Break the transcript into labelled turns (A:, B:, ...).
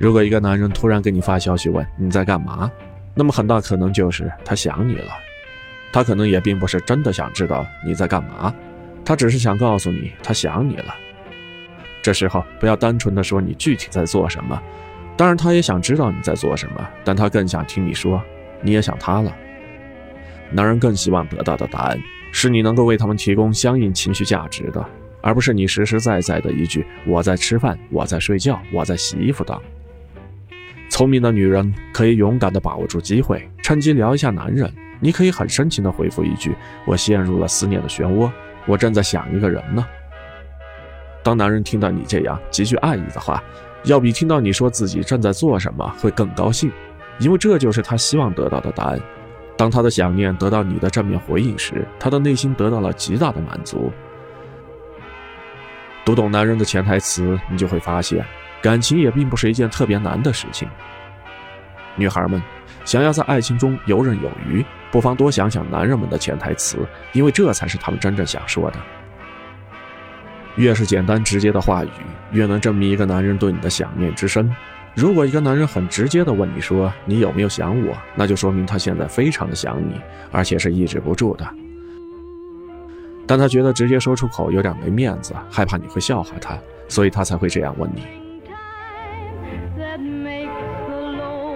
A: 如果一个男人突然给你发消息问你在干嘛，那么很大可能就是他想你了。他可能也并不是真的想知道你在干嘛，他只是想告诉你他想你了。这时候不要单纯的说你具体在做什么，当然他也想知道你在做什么，但他更想听你说你也想他了。男人更希望得到的答案是你能够为他们提供相应情绪价值的，而不是你实实在在的一句我在吃饭，我在睡觉，我在洗衣服等。聪明的女人可以勇敢地把握住机会，趁机聊一下男人。你可以很深情地回复一句：“我陷入了思念的漩涡，我正在想一个人呢。”当男人听到你这样极具爱意的话，要比听到你说自己正在做什么会更高兴，因为这就是他希望得到的答案。当他的想念得到你的正面回应时，他的内心得到了极大的满足。读懂男人的潜台词，你就会发现。感情也并不是一件特别难的事情。女孩们想要在爱情中游刃有余，不妨多想想男人们的潜台词，因为这才是他们真正想说的。越是简单直接的话语，越能证明一个男人对你的想念之深。如果一个男人很直接的问你说你有没有想我，那就说明他现在非常的想你，而且是抑制不住的。但他觉得直接说出口有点没面子，害怕你会笑话他，所以他才会这样问你。that makes the law.